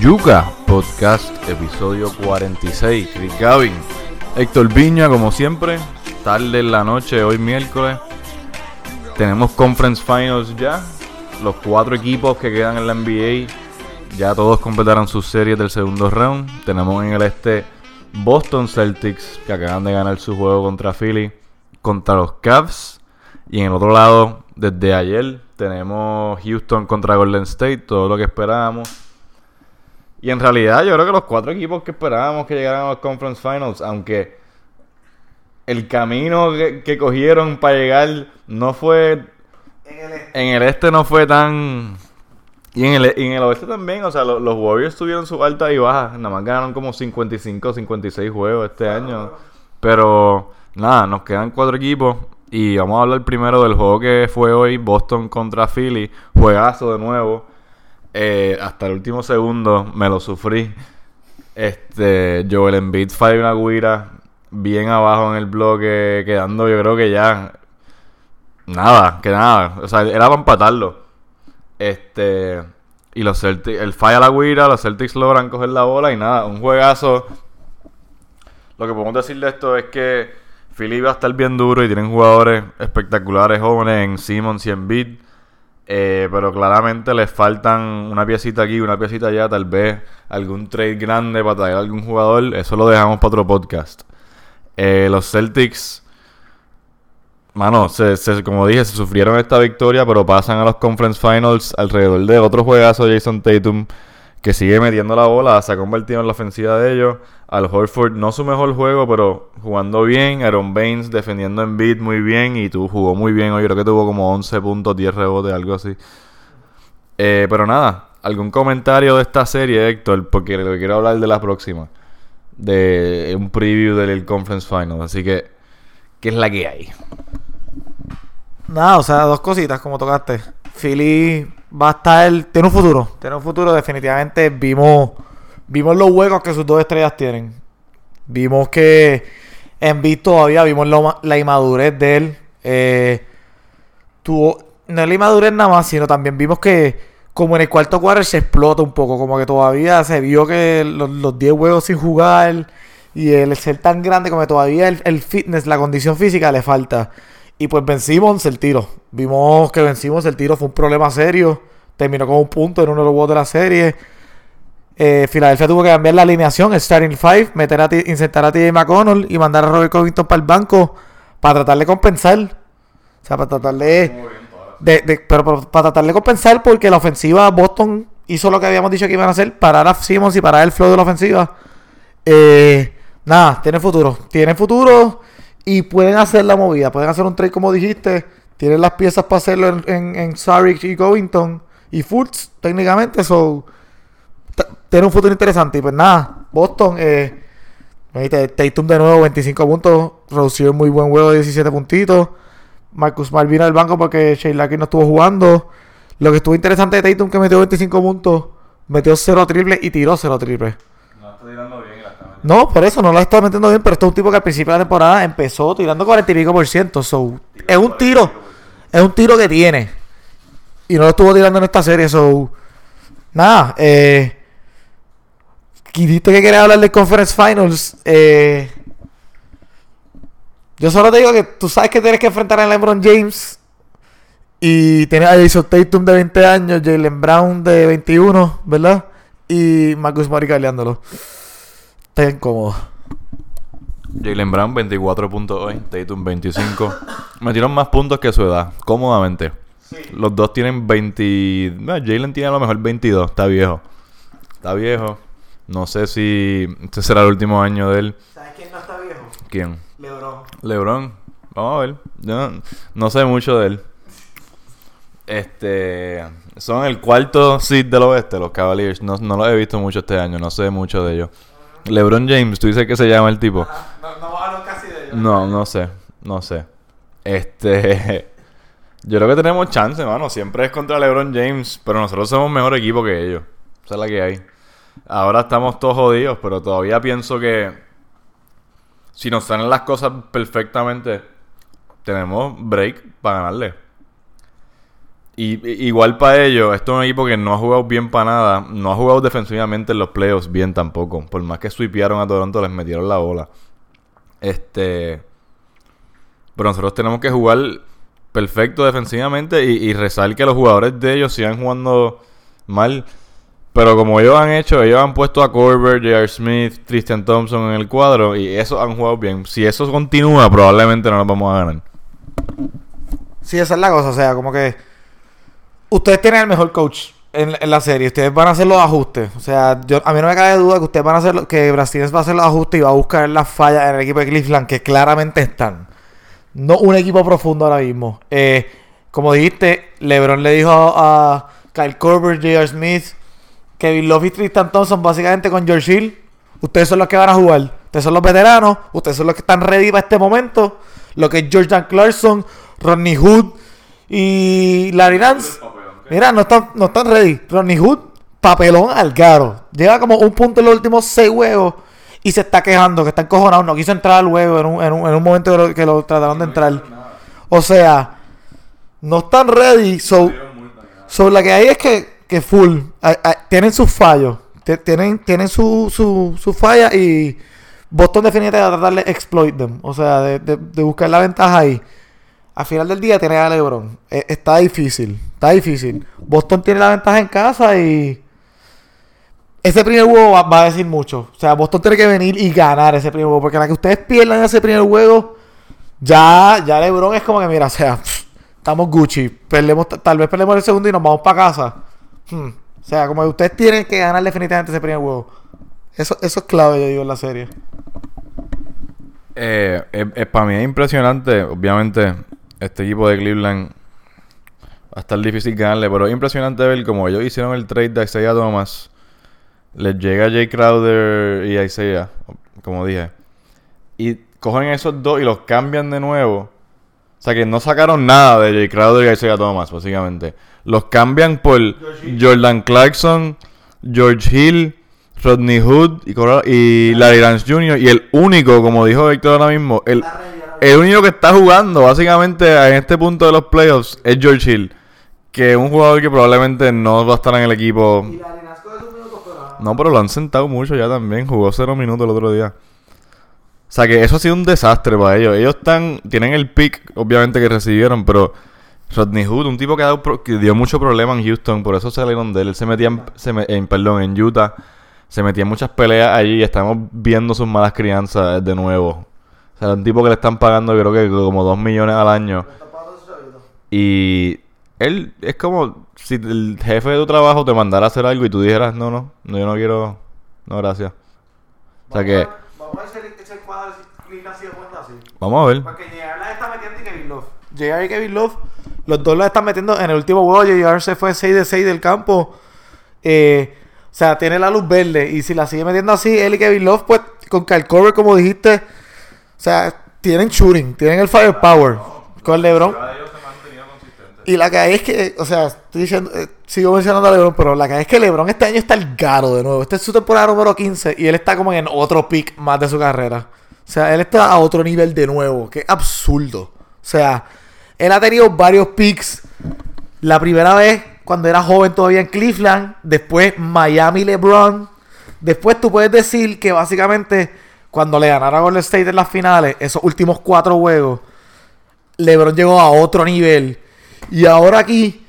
Yuca Podcast, episodio 46. Chris Gavin, Héctor Viña, como siempre, tarde en la noche, hoy miércoles. Tenemos Conference Finals ya. Los cuatro equipos que quedan en la NBA ya todos completaron sus series del segundo round. Tenemos en el este Boston Celtics que acaban de ganar su juego contra Philly, contra los Cavs. Y en el otro lado, desde ayer, tenemos Houston contra Golden State, todo lo que esperábamos. Y en realidad yo creo que los cuatro equipos que esperábamos que llegaran a los Conference Finals, aunque el camino que, cogieron para llegar no fue... En el, este. en el este no fue tan... Y en el, en el oeste también, o sea, los, Warriors tuvieron su alta y baja. Nada más ganaron como 55, 56 juegos este año. Pero nada, nos quedan cuatro equipos. Y vamos a hablar primero del juego que fue hoy, Boston contra Philly. Juegazo de nuevo. Eh, hasta el último segundo me lo sufrí. Este, Joel Embiid falla una guira bien abajo en el bloque, quedando yo creo que ya nada, que nada, o sea, era para empatarlo. Este, y los Celtics, el falla la guira, los Celtics logran coger la bola y nada, un juegazo. Lo que podemos decir de esto es que Philly va a estar bien duro y tienen jugadores espectaculares jóvenes en Simmons y en Beat. Eh, pero claramente les faltan una piecita aquí, una piecita allá, tal vez algún trade grande para traer a algún jugador. Eso lo dejamos para otro podcast. Eh, los Celtics, mano, se, como dije, se sufrieron esta victoria, pero pasan a los Conference Finals alrededor de otro juegazo, Jason Tatum, que sigue metiendo la bola, se ha convertido en la ofensiva de ellos. Al Horford, no su mejor juego, pero jugando bien. Aaron Baines defendiendo en beat muy bien. Y tú jugó muy bien hoy. Creo que tuvo como 11 puntos, 10 rebotes, algo así. Eh, pero nada, ¿algún comentario de esta serie, Héctor? Porque le quiero hablar de la próxima. De un preview del Conference Final. Así que, ¿qué es la que hay? Nada, o sea, dos cositas como tocaste. Philly va a estar. Tiene un futuro. Tiene un futuro, definitivamente. Vimos Vimos los huecos que sus dos estrellas tienen. Vimos que en Beat todavía vimos la inmadurez de él. Eh, tuvo, no es la inmadurez nada más, sino también vimos que como en el cuarto cuadro se explota un poco. Como que todavía se vio que los 10 juegos sin jugar y el ser tan grande como que todavía el, fitness, la condición física le falta. Y pues vencimos el tiro. Vimos que vencimos el tiro, fue un problema serio. Terminó con un punto en uno de los juegos de la serie. Eh, Filadelfia tuvo que cambiar la alineación, starting five, meter a insertar a TJ McConnell y mandar a Robert Covington para el banco para tratar de compensar. O sea, para tratar de, pero, para tratar de compensar porque la ofensiva Boston hizo lo que habíamos dicho que iban a hacer, parar a Simmons y parar el flow de la ofensiva. Eh, nada, tiene futuro. Tiene futuro y pueden hacer la movida. Pueden hacer un trade como dijiste. Tienen las piezas para hacerlo en, en, y Covington y Fultz técnicamente. So, tiene un futuro interesante. Y pues nada, Boston, eh, Tatum de nuevo, 25 puntos, reducido muy buen juego de 17 puntitos. Marcus Smart vino al banco porque Lucky no estuvo jugando. Lo que estuvo interesante de Tatum que metió 25 puntos, metió 0 triple y tiró 0 triple. No está tirando bien No, por eso no lo está metiendo bien, pero este es un tipo que al principio de la temporada empezó tirando 40 y pico por ciento. So, es un tiro, es un tiro que tiene. Y no lo estuvo tirando en esta serie, so. Nada, eh que querías hablar de Conference Finals. Eh, yo solo te digo que tú sabes que tienes que enfrentar a LeBron James. Y tienes a Jason Tatum de 20 años, Jalen Brown de 21, ¿verdad? Y Marcus Murray caleándolo. Está incómodo. Jalen Brown 24 puntos hoy, Tatum 25. Metieron más puntos que su edad, cómodamente. Los dos tienen 20... Jalen tiene a lo mejor 22, está viejo. Está viejo. No sé si este será el último año de él. ¿Sabes quién no está viejo? ¿Quién? Lebron. Lebron. Vamos a ver. Yo no, sé mucho de él. Este. Son el cuarto seed del oeste, los Cavaliers. No, no los he visto mucho este año. No sé mucho de ellos. LeBron James, tú dices que se llama el tipo. no, no casi de ellos. No, no sé. No sé. Este. Yo creo que tenemos chance, mano. Siempre es contra LeBron James. Pero nosotros somos mejor equipo que ellos. Esa es la que hay. Ahora estamos todos jodidos, pero todavía pienso que si nos salen las cosas perfectamente, tenemos break para ganarle. Y, igual para ellos, esto es un equipo que no ha jugado bien para nada. No ha jugado defensivamente en los playoffs bien tampoco. Por más que sweepearon a Toronto, les metieron la bola. Este. Pero nosotros tenemos que jugar perfecto defensivamente y, y rezar que los jugadores de ellos sigan jugando mal. Pero como ellos han hecho, ellos han puesto a Corbett, J.R. Smith, Tristan Thompson en el cuadro y eso han jugado bien. Si eso continúa, probablemente no nos vamos a ganar. Sí, esa es la cosa. O sea, como que ustedes tienen el mejor coach en, la serie. Ustedes van a hacer los ajustes. O sea, yo, a mí no me cabe duda que ustedes van a hacer que Brasil va a hacer los ajustes y va a buscar las fallas en el equipo de Cleveland que claramente están. No un equipo profundo ahora mismo. Eh, como dijiste, LeBron le dijo a, a Kyle Korver, J.R. Smith, Kevin Love y Tristan Thompson, básicamente con George Hill. Ustedes son los que van a jugar. Ustedes son los veteranos. Ustedes son los que están ready para este momento. Lo que es Jordan Clarkson, Rodney Hood y Larry Nance. Mira, no están, no están ready. Rodney Hood, papelón al garo. Lleva como un punto en los últimos seis juegos y se está quejando, que está encojonado. No quiso entrar al juego en un, en un, en un momento que lo, que lo trataron de entrar. O sea, no están ready. So, so la que hay es que, que full. Tienen sus fallos. Tienen, tienen su, su, su falla y Boston definitivamente va a tratar de exploit them. O sea, de, de- de buscar la ventaja ahí. Al final del día tiene a LeBron. Eh, está difícil. Está difícil. Boston tiene la ventaja en casa y. Ese primer juego va, a decir mucho. O sea, Boston tiene que venir y ganar ese primer juego. Porque la que ustedes pierdan ese primer juego, ya, ya LeBron es como que, mira, o sea, estamos Gucci. Perdemos, tal vez perdemos el segundo y nos vamos para casa. Hmm. O sea, como que ustedes tienen que ganar definitivamente ese primer juego. Eso, eso es clave, yo digo, en la serie. Eh, para mí es impresionante, obviamente, este equipo de Cleveland va a estar difícil ganarle, pero es impresionante ver cómo ellos hicieron el trade de Isaiah Thomas. Les llega Jay Crowder y Isaiah, como dije. Y cogen esos dos y los cambian de nuevo. O sea que no sacaron nada de Jay Crowder y Isaiah Thomas, básicamente. Los cambian por Jordan Clarkson, George Hill, Rodney Hood y, Larry Lance Jr. Y el único, como dijo Héctor ahora mismo, el, el único que está jugando básicamente en este punto de los playoffs es George Hill. Que un jugador que probablemente no va a estar en el equipo. No, pero lo han sentado mucho ya también. Jugó cero minutos el otro día. O sea que eso ha sido un desastre para ellos. Ellos están, tienen el pick, obviamente, que recibieron, pero Rodney Hood, un tipo que, ha dado que dio mucho problema en Houston, por eso salieron de él. Él se metía en, se me- en- perdón, en Utah, se metía en muchas peleas allí y estamos viendo sus malas crianzas de nuevo. O sea, un tipo que le están pagando, creo que como 2 millones al año. Y él es como si el jefe de tu trabajo te mandara a hacer algo y tú dijeras, no, no, no yo no quiero, no, gracias. O sea que, Vamos a ver ese cuadro jugando así. vamos a ver. Porque JR la está metiendo y Kevin Love. JR y Kevin Love, los dos la están metiendo en el último juego. JR se fue 6 de 6 del campo. Eh, o sea, tiene la luz verde. Y si la sigue metiendo así, él y Kevin Love, pues con Kyle Korver, como dijiste, o sea, tienen shooting, tienen el firepower. Con LeBron. Y la que es que, o sea, estoy diciendo, eh, sigo mencionando a LeBron, pero la que es que LeBron este año está el garo de nuevo. Esta es su temporada número 15 y él está como en otro pick más de su carrera. O sea, él está a otro nivel de nuevo. Qué absurdo. O sea, él ha tenido varios picks. La primera vez cuando era joven todavía en Cleveland, después Miami LeBron. Después tú puedes decir que básicamente cuando le ganaron a Golden State en las finales, esos últimos cuatro juegos, LeBron llegó a otro nivel. Y ahora aquí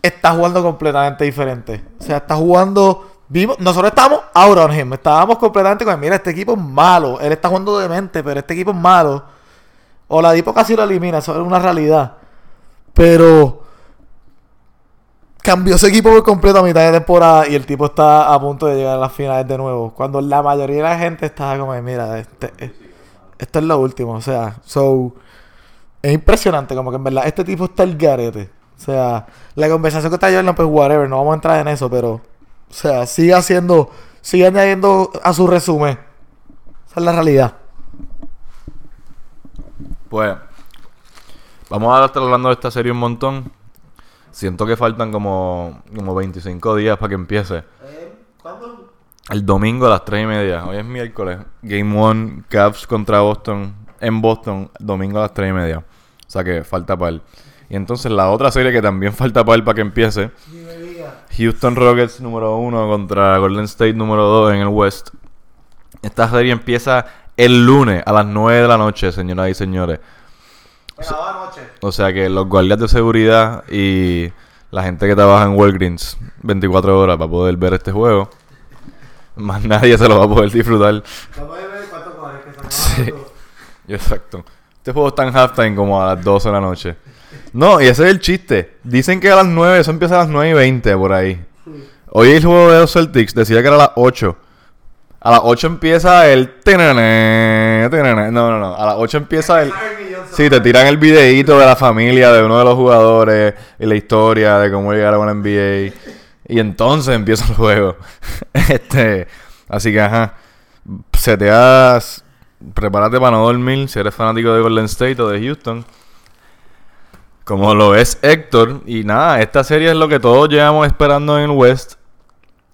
está jugando completamente diferente. O sea, está jugando. Vimos, nosotros estábamos out on. Estábamos completamente con. Mira, este equipo es malo. Él está jugando demente, pero este equipo es malo. Oladipo casi lo elimina. Eso es una realidad. Pero. Cambió ese equipo por completo a mitad de temporada. Y el tipo está a punto de llegar a las finales de nuevo. Cuando la mayoría de la gente estaba como. Mira, este, esto es lo último. O sea, so. Es impresionante, como que en verdad este tipo está el garete. O sea, la conversación que está Jordan, pues whatever, no vamos a entrar en eso, pero, o sea, sigue haciendo, sigue añadiendo a su resumen. Esa es la realidad. Pues, vamos a estar hablando de esta serie un montón. Siento que faltan como, como 25 días para que empiece. ¿Cuándo? El domingo a las 3 y media. Hoy es miércoles. Game 1, Cavs contra Boston. En Boston, domingo a las 3 y media. O sea que falta para él. Y entonces la otra serie que también falta para él para que empiece, Houston Rockets número uno contra Golden State número 2 en el West. Esta serie empieza el lunes a las 9 de la noche, señoras y señores. O sea que los guardias de seguridad y la gente que trabaja en Walgreens 24 horas para poder ver este juego, más nadie se lo va a poder disfrutar. Sí, exacto. Este juego está en halftime como a las 12 de la noche. No, y ese es el chiste. Dicen que a las 9, eso empieza a las 9 y 20 por ahí. Hoy el juego de los Celtics decía que era a las 8. A las 8 empieza el... No, no, no. A las 8 empieza el... Sí, te tiran el videíto de la familia de uno de los jugadores y la historia de cómo llegaron a la NBA. Y entonces empieza el juego. este, así que, ajá. Seteas... Prepárate para no dormir si eres fanático de Golden State o de Houston. Como lo es Héctor. Y nada, esta serie es lo que todos llevamos esperando en el West.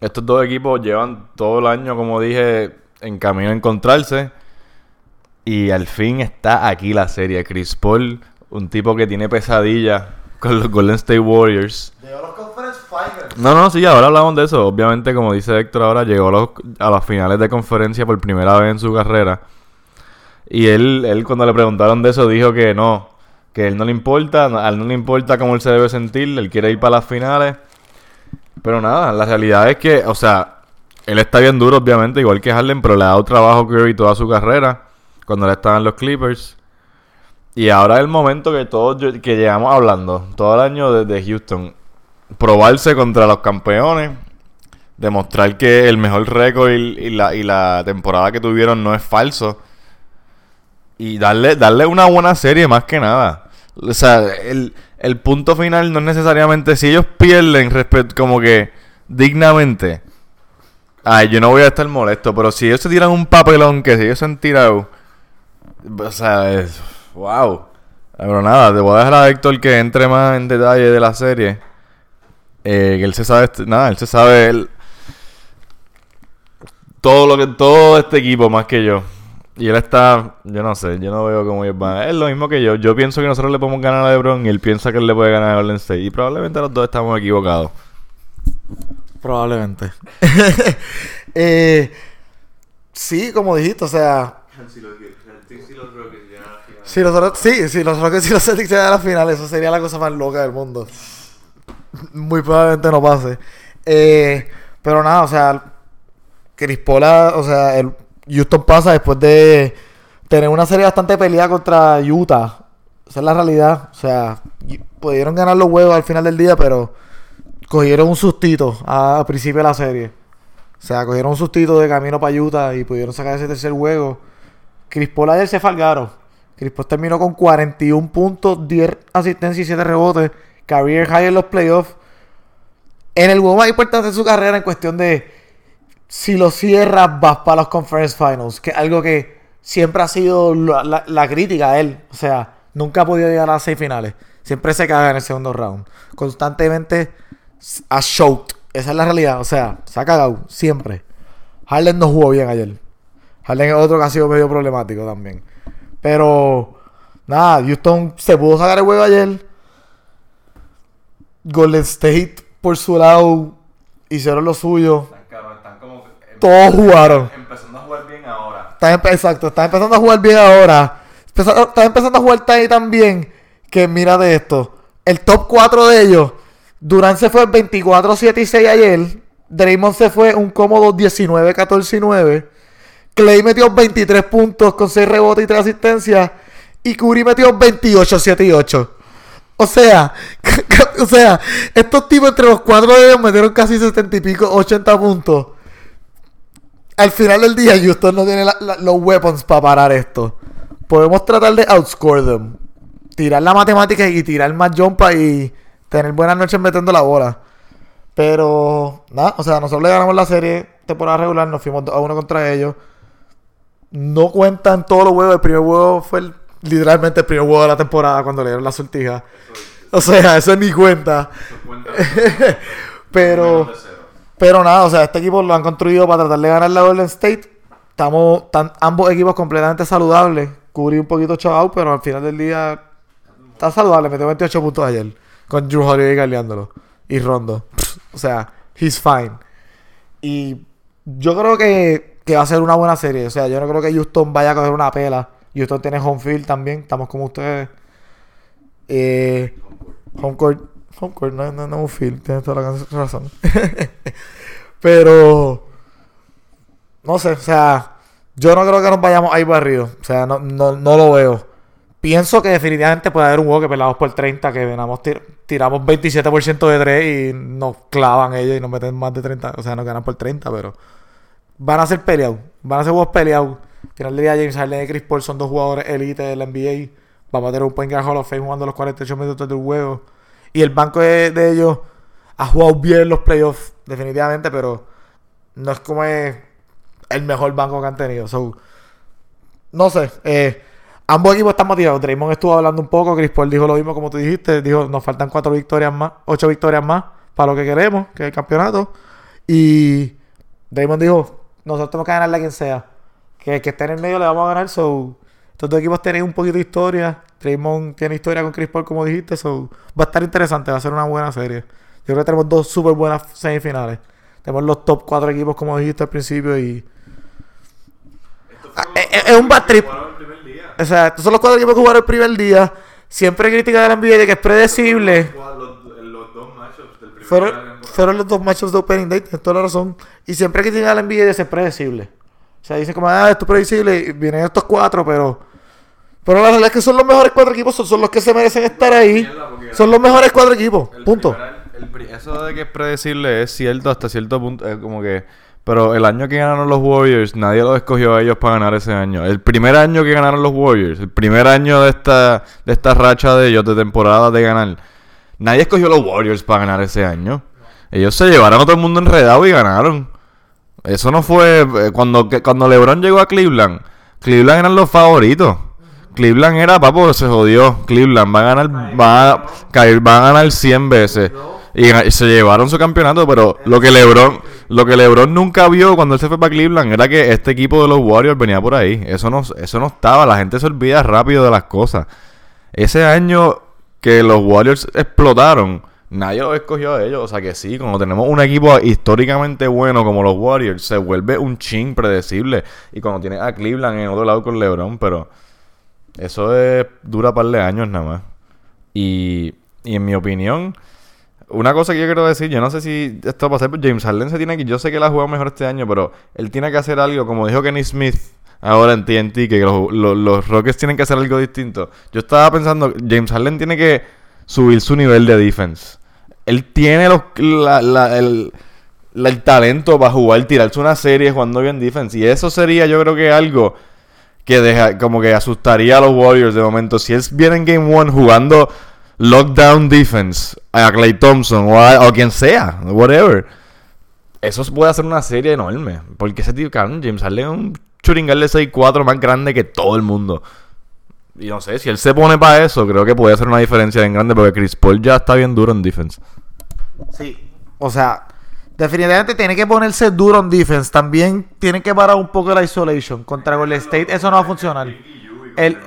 Estos dos equipos llevan todo el año, como dije, en camino a encontrarse. Y al fin está aquí la serie. Chris Paul, un tipo que tiene pesadillas con los Golden State Warriors. Llegó a los Conference Finals. No, no, sí, ahora hablamos de eso. Obviamente, como dice Héctor, ahora llegó a, los, a las finales de conferencia por primera vez en su carrera. Y él, él cuando le preguntaron de eso, dijo que no, que él no le importa, a él no le importa cómo él se debe sentir, él quiere ir para las finales. Pero nada, la realidad es que, o sea, él está bien duro, obviamente, igual que Harden, pero le ha dado trabajo Curry toda su carrera, cuando él estaba en los Clippers. Y ahora es el momento que todos que llevamos hablando, todo el año desde Houston, probarse contra los campeones, demostrar que el mejor récord y, la, y la temporada que tuvieron no es falso. Y darle, darle una buena serie más que nada. O sea, el, el punto final no es necesariamente si ellos pierden como que dignamente. Ay, yo no voy a estar molesto, pero si ellos se tiran un papelón que si ellos se han tirado, o sea, es wow. Pero nada, te voy a dejar a Héctor que entre más en detalle de la serie. Eh, que él se sabe, este, nada, él se sabe todo lo que todo este equipo más que yo. Y él está, yo no sé, yo no veo cómo ellos van. Es lo mismo que yo. Yo pienso que nosotros le podemos ganar a LeBron y él piensa que él le puede ganar a Golden State. Y probablemente los dos estamos equivocados. Probablemente. eh, sí, como dijiste, o sea. Si los, Rockets llegan a la final. Si los, sí, si los Rockets y los Celtics llegan a la final, eso sería la cosa más loca del mundo. Muy probablemente no pase. Eh, pero nada, o sea, Crispola, o sea, el, Houston pasa después de tener una serie bastante peleada contra Utah. Esa es la realidad. O sea, pudieron ganar los huevos al final del día, pero cogieron un sustito al principio de la serie. O sea, cogieron un sustito de camino para Utah y pudieron sacar ese tercer juego. Chris Paul ayer se falgaron. Chris Paul terminó con 41 puntos, 10 asistencias y 7 rebotes. Career high en los playoffs. En el juego más importante de su carrera en cuestión de si lo cierras, vas para los Conference Finals, que es algo que siempre ha sido la, crítica a él. O sea, nunca ha podido llegar a las seis finales. Siempre se caga en el segundo round. Constantemente ha showed. Esa es la realidad. O sea, se ha cagado. Siempre. Harden no jugó bien ayer. Harden es otro que ha sido medio problemático también. Pero, nada, Houston se pudo sacar el juego ayer. Golden State, por su lado, hicieron lo suyo todos jugaron. Empezando a jugar bien ahora. exacto, están empezando a jugar bien ahora. Están empezando a jugar tan bien que mira de esto. El top 4 de ellos. Durant se fue 24, 7 y 6 ayer. Draymond se fue un cómodo 19, 14 y 9. Clay metió 23 puntos con 6 rebotes y 3 asistencias. Y Curry metió 28, 7 y 8. O sea, o sea, estos tipos entre los cuatro de ellos metieron casi 70 y pico, 80 puntos al final del día Houston no tiene los weapons para parar esto. Podemos tratar de outscore them. Tirar la matemática y tirar más jumpa y tener buenas noches metiendo la bola. Pero, nada, o sea, nosotros le ganamos la serie temporada regular, nos fuimos a uno contra ellos. No cuentan todos los huevos. El primer huevo fue literalmente el primer huevo de la temporada cuando le dieron la sortija. O sea, eso ni cuenta. Pero. Pero nada, o sea, este equipo lo han construido para tratar de ganar la Golden State. Estamos ambos equipos completamente saludables. Cubrí un poquito chaval, pero al final del día está saludable, metió 28 puntos ayer. Con Drew Holiday galeándolo. Y Rondo. O sea, he's fine. Y yo creo que, que va a ser una buena serie. O sea, yo no creo que Houston vaya a coger una pela. Houston tiene home field también. Estamos como ustedes. Eh, home court. Home no, no, no un field. Tienes toda la razón. Pero. No sé, o sea. Yo no creo que nos vayamos ahí barridos. O sea, no, no, no lo veo. Pienso que definitivamente puede haber un juego que pelamos por 30, que venamos tir- tiramos 27% de 3 y nos clavan ellos y nos meten más de 30. O sea, nos ganan por 30, pero van a ser peleados. Van a ser juegos peleados. Al final del día, James Harden y Chris Paul son dos jugadores elite de la NBA. Vamos a tener un point guard Hall of Fame jugando los 48 minutos del juego. Y el banco de, ellos ha jugado bien los playoffs, definitivamente, pero no es como el mejor banco que han tenido. So, no sé. Eh, ambos equipos están motivados. Draymond estuvo hablando un poco. Chris Paul dijo lo mismo como tú dijiste. Dijo, nos faltan cuatro victorias más, ocho victorias más para lo que queremos, que es el campeonato. Y Draymond dijo, nosotros tenemos que ganarle a quien sea. Que el que esté en el medio le vamos a ganar. So, estos dos equipos tienen un poquito de historia. Draymond tiene historia con Chris Paul, como dijiste. So, va a estar interesante. Va a ser una buena serie. Yo creo que tenemos dos súper buenas semifinales. Tenemos los top cuatro equipos, como dijiste al principio. Y Ah, es, es un bad trip. O sea, estos son los cuatro equipos que jugaron el primer día. Siempre crítica de la NBA de que es predecible. Fueron, fueron los dos matchups de Opening Day, tienes toda la razón. Y siempre critican a la NBA de ser predecible. O sea, dicen como, ah, esto es predecible. Y vienen estos cuatro, pero. Pero la realidad es que son los mejores cuatro equipos, son, son los que se merecen estar ahí. Son los mejores cuatro equipos. Punto. El eso de que es predecible es cierto hasta cierto punto. Es como que. Pero el año que ganaron los Warriors, nadie los escogió a ellos para ganar ese año. El primer año que ganaron los Warriors, el primer año de esta, de esta racha de ellos, de temporada de ganar, nadie escogió a los Warriors para ganar ese año. Ellos se llevaron a todo el mundo enredado y ganaron. Eso no fue. eh, Cuando, que- cuando LeBron llegó a Cleveland, Cleveland eran los favoritos. Cleveland era, papo, se jodió. Cleveland va a ganar, va a, caer, va a ganar 100 veces. Y, se llevaron su campeonato, pero lo que LeBron, lo que LeBron nunca vio cuando él se fue para Cleveland era que este equipo de los Warriors venía por ahí. Eso no, eso no estaba, la gente se olvida rápido de las cosas. Ese año que los Warriors explotaron, nadie los escogió a ellos. O sea que sí, cuando tenemos un equipo históricamente bueno como los Warriors, se vuelve un chin predecible. Y cuando tienes a Cleveland en otro lado con LeBron, pero eso es, dura par de años nada más. Y, y en mi opinión, una cosa que yo quiero decir, yo no sé si esto va a pasar, pero James Harden se tiene que, yo sé que él ha jugado mejor este año, pero él tiene que hacer algo, como dijo Kenny Smith ahora en TNT, que los, los, los Rockets tienen que hacer algo distinto. Yo estaba pensando, James Harden tiene que subir su nivel de defense. Él tiene los, la, la- el, la- el talento para jugar, tirarse una serie jugando bien defense. Y eso sería, yo creo que algo que deja, como que asustaría a los Warriors de momento. Si él viene en Game 1 jugando lockdown defense a Clay Thompson o a, quien sea, whatever, eso puede hacer una serie enorme. Porque ese tío, cabrón, James es un churingal de 6'4 más grande que todo el mundo. Y no sé, si él se pone para eso, creo que puede hacer una diferencia bien grande porque Chris Paul ya está bien duro en defense. Sí. O sea, definitivamente tiene que ponerse duro en defense. También tiene que parar un poco la isolation. Contra Golden State eso no va a funcionar. El,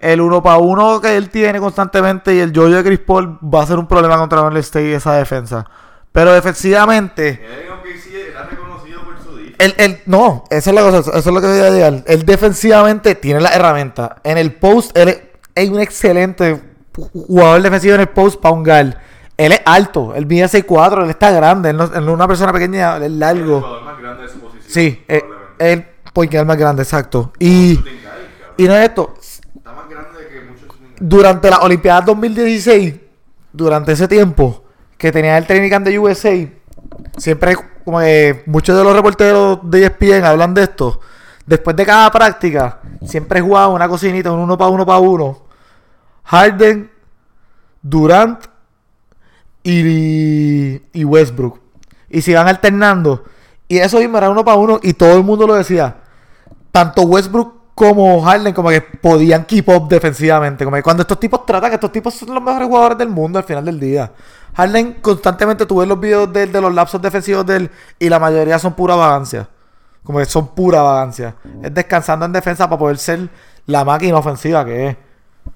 el uno para uno que él tiene constantemente y el yoyo de Chris Paul va a ser un problema contra Golden State esa defensa. Pero defensivamente, él, él- no, esa es la cosa, eso es lo que voy a llegar. Él defensivamente tiene la herramienta. En el post, él es, es un excelente jugador defensivo en el post para un guard. Él es alto, él mide 6'4, él está grande, él no, él no es una persona pequeña, él es largo. Sí, eh, él, porque es más grande, exacto. Y, y no es esto, durante la Olimpiada 2016, durante ese tiempo que tenía el training camp de USA, siempre como que muchos de los reporteros de ESPN hablan de esto. Después de cada práctica, siempre jugaba una cocinita, un uno para uno para uno. Harden, Durant y, y Westbrook. Y se iban alternando. Y eso mismo era uno para uno y todo el mundo lo decía. Tanto Westbrook como Harden como que podían keep up defensivamente. Como que cuando estos tipos tratan, que estos tipos son los mejores jugadores del mundo al final del día. Harden constantemente tuve los videos de, de los lapsos defensivos de él y la mayoría son pura vagancia. Como que son pura vagancia. Es descansando en defensa para poder ser la máquina ofensiva que es.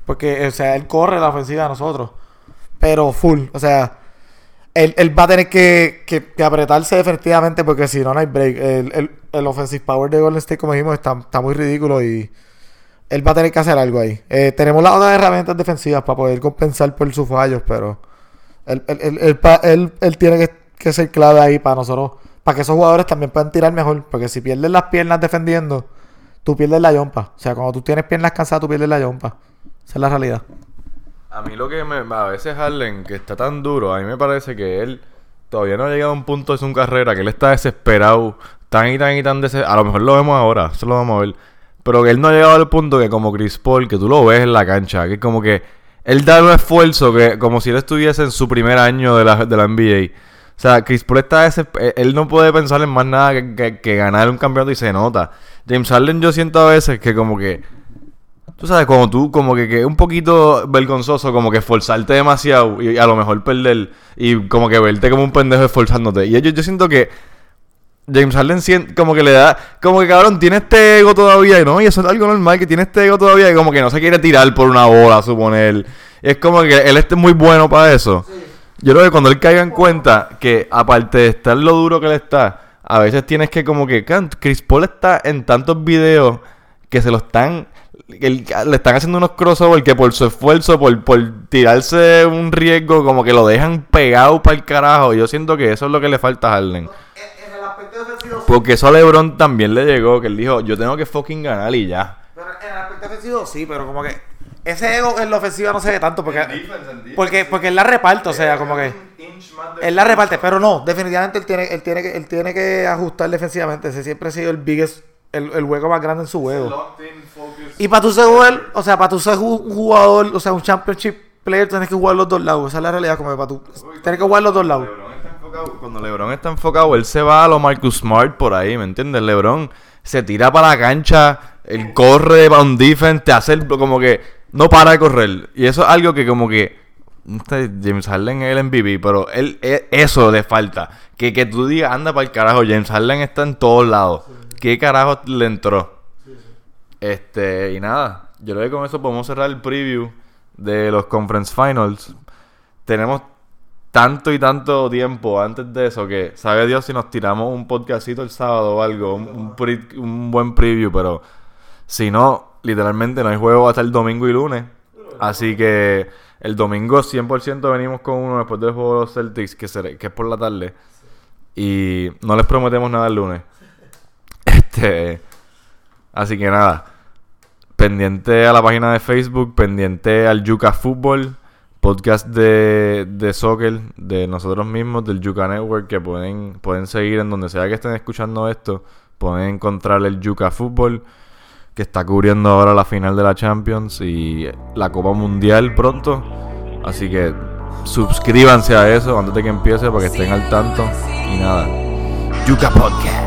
Porque, o sea, él corre la ofensiva de nosotros. Pero full. O sea, él, él va a tener que, que, apretarse definitivamente porque si no, no hay break. El, el, el offensive power de Golden State, como dijimos, está, está muy ridículo y él va a tener que hacer algo ahí. Eh, tenemos las otras herramientas defensivas para poder compensar por sus fallos, pero él, él, él, él, tiene que, que ser clave ahí para nosotros, para que esos jugadores también puedan tirar mejor, porque si pierdes las piernas defendiendo, tú pierdes la yompa. O sea, cuando tú tienes piernas cansadas, tú pierdes la yompa. Esa es la realidad. A mí lo que me... A veces Harden, que está tan duro, a mí me parece que él todavía no ha llegado a un punto de su carrera que él está desesperado, tan y tan y tan desesperado. A lo mejor lo vemos ahora, eso lo vamos a ver. Pero que él no ha llegado al punto que como Chris Paul, que tú lo ves en la cancha, que como que él da un esfuerzo que como si él estuviese en su primer año de la, de la NBA. O sea, Chris Paul está desesper- Él no puede pensar en más nada que, que- que ganar un campeonato y se nota. James Harden yo siento a veces que como que... Tú sabes, como tú, como que, que un poquito vergonzoso, como que esforzarte demasiado y a lo mejor perder y como que verte como un pendejo esforzándote. Y yo, yo siento que James Harden como que le da, como que cabrón, tiene este ego todavía, ¿no? Y eso es algo normal, que tiene este ego todavía y como que no se quiere tirar por una bola, suponer. Y es como que él esté muy bueno para eso. Yo creo que cuando él caiga en cuenta que aparte de estar lo duro que él está, a veces tienes que como que, Chris Paul está en tantos videos que se lo están, el- le están haciendo unos crossovers que por su esfuerzo, por, por tirarse un riesgo, como que lo dejan pegado para el carajo. Yo siento que eso es lo que le falta a Harden. En el aspecto defensivo, Porque eso a LeBron también le llegó, que él dijo, yo tengo que fucking ganar y ya. Pero en el aspecto defensivo sí, pero como que ese ego en la ofensiva no se ve tanto porque porque porque él la reparte, o sea, como que él la reparte, pero no, definitivamente él tiene él tiene que él tiene que ajustar defensivamente, ese siempre ha sido el biggest el, el hueco más grande en su juego. Y para tú ser jugador, o sea, para tú ser un jugador, o sea, un championship player tienes que jugar los dos lados, esa es la realidad como para tú tienes que jugar los dos lados. LeBron está enfocado- Cuando LeBron está enfocado, él se va a lo Marcus Smart por ahí, ¿me entiendes? LeBron se tira para la cancha, él corre para un defense, te hace el- como que no para de correr. Y eso es algo que como que James Harden es el MVP, pero él e- eso le falta. Que, que tú digas, anda para el carajo, James Harden está en todos lados. ¿Qué carajo le entró? Este, y nada, yo creo que con eso podemos cerrar el preview de los Conference Finals. Tenemos tanto y tanto tiempo antes de eso que sabe Dios si nos tiramos un podcastito el sábado o algo, un, un pre- un buen preview, pero si no, literalmente no hay juego hasta el domingo y lunes. Así que el domingo 100% venimos con uno después del juego de los Celtics, que, será- que es por la tarde. Y no les prometemos nada el lunes. Este. Así que nada. Pendiente a la página de Facebook, pendiente al Yuca Fútbol, podcast de, de soccer de nosotros mismos, del Yuca Network, que pueden, pueden seguir en donde sea que estén escuchando esto. Pueden encontrar el Yuca Fútbol, que está cubriendo ahora la final de la Champions y la Copa Mundial pronto. Así que suscríbanse a eso antes de que empiece para que estén al tanto. Y nada, Yuca Podcast.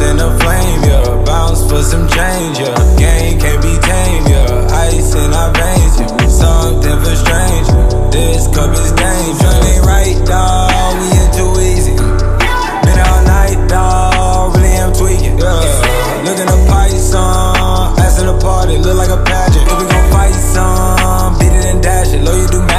Yeah. Douse in the flame, yeah. Bounce for some change, yeah. Game can't be tamed, yeah. Ice in our veins, yeah. Something for strange. This cup is dangerous. Ain't right, dawg. We in too easy. Been all night, dawg. Really am tweaking, yeah. Looking a Python. Ass in the party, look like a pageant. If we gon' fight some, beat it and dash it. Low you do